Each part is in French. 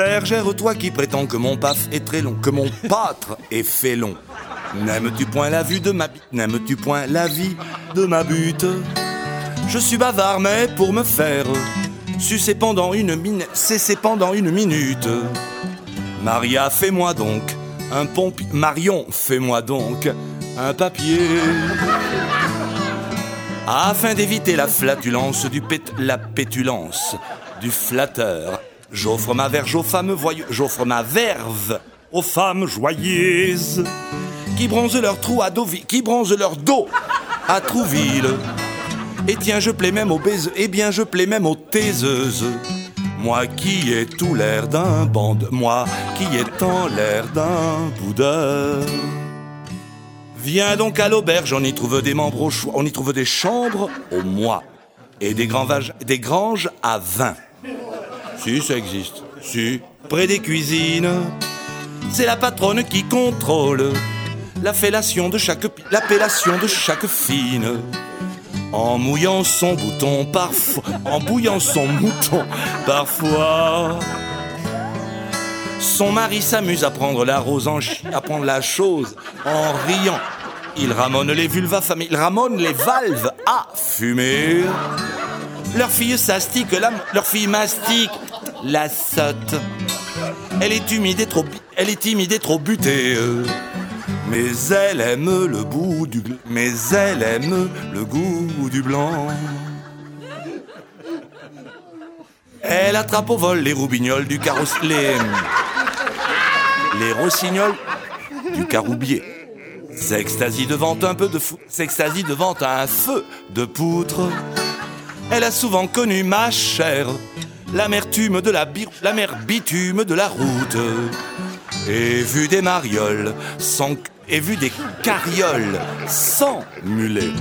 Bergère, toi qui prétends que mon paf est très long, que mon pâtre est félon. N'aimes-tu point la vue de ma bite? N'aimes-tu point la vie de ma butte Je suis bavard, mais pour me faire sucer pendant une minute, cesser pendant une minute. Maria, fais-moi donc un pompier. Marion, fais-moi donc un papier. Afin d'éviter la flatulence du pét... la pétulance du flatteur, j'offre ma verge aux femmes voyeuses, j'offre ma verve aux femmes joyeuses qui bronzent leur trou à Deauville, qui bronzent leur dos à Trouville. Et tiens, je plais même aux baiseuses, eh bien je plais même aux taiseuses. Moi qui ai tout l'air d'un bande, moi qui ai tant l'air d'un boudeur. Viens donc à l'auberge, on y trouve des membres au choix, on y trouve des chambres au mois et des, grands vages- des granges à vin. Si, ça existe. Si, près des cuisines, c'est la patronne qui contrôle la fellation de chaque, l'appellation de chaque fine. En mouillant son bouton parfois, en bouillant son mouton parfois. Son mari s'amuse à prendre la rose en à prendre la chose en riant. Il ramone les vulvas familles, il ramone les valves à fumer. Leur fille s'astique, leur fille mastique la sotte. Elle est humide et trop, elle est timide et trop butée. Mais elle aime le bout du, mais elle aime le goût du blanc. Elle attrape au vol les roubignoles du carrosse, les, les rossignols du caroubier. S'extasie devant un peu de fou, s'extasie devant un feu de poutre. Elle a souvent connu ma chère, l'amertume de la bitume de la route. Et vu des marioles sans, et vu des carrioles sans mulet.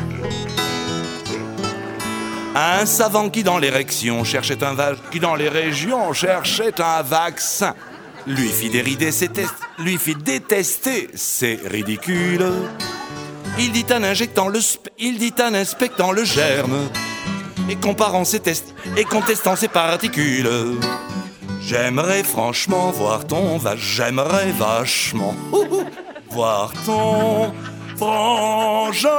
Un savant qui dans l'érection cherchait un qui dans les régions cherchait un vaccin, lui fit dérider ses tests, lui fit détester ses ridicules. Il dit en injectant il dit en inspectant le germe et comparant ses tests et contestant ses particules. J'aimerais franchement voir ton va, j'aimerais vachement voir ton frangin.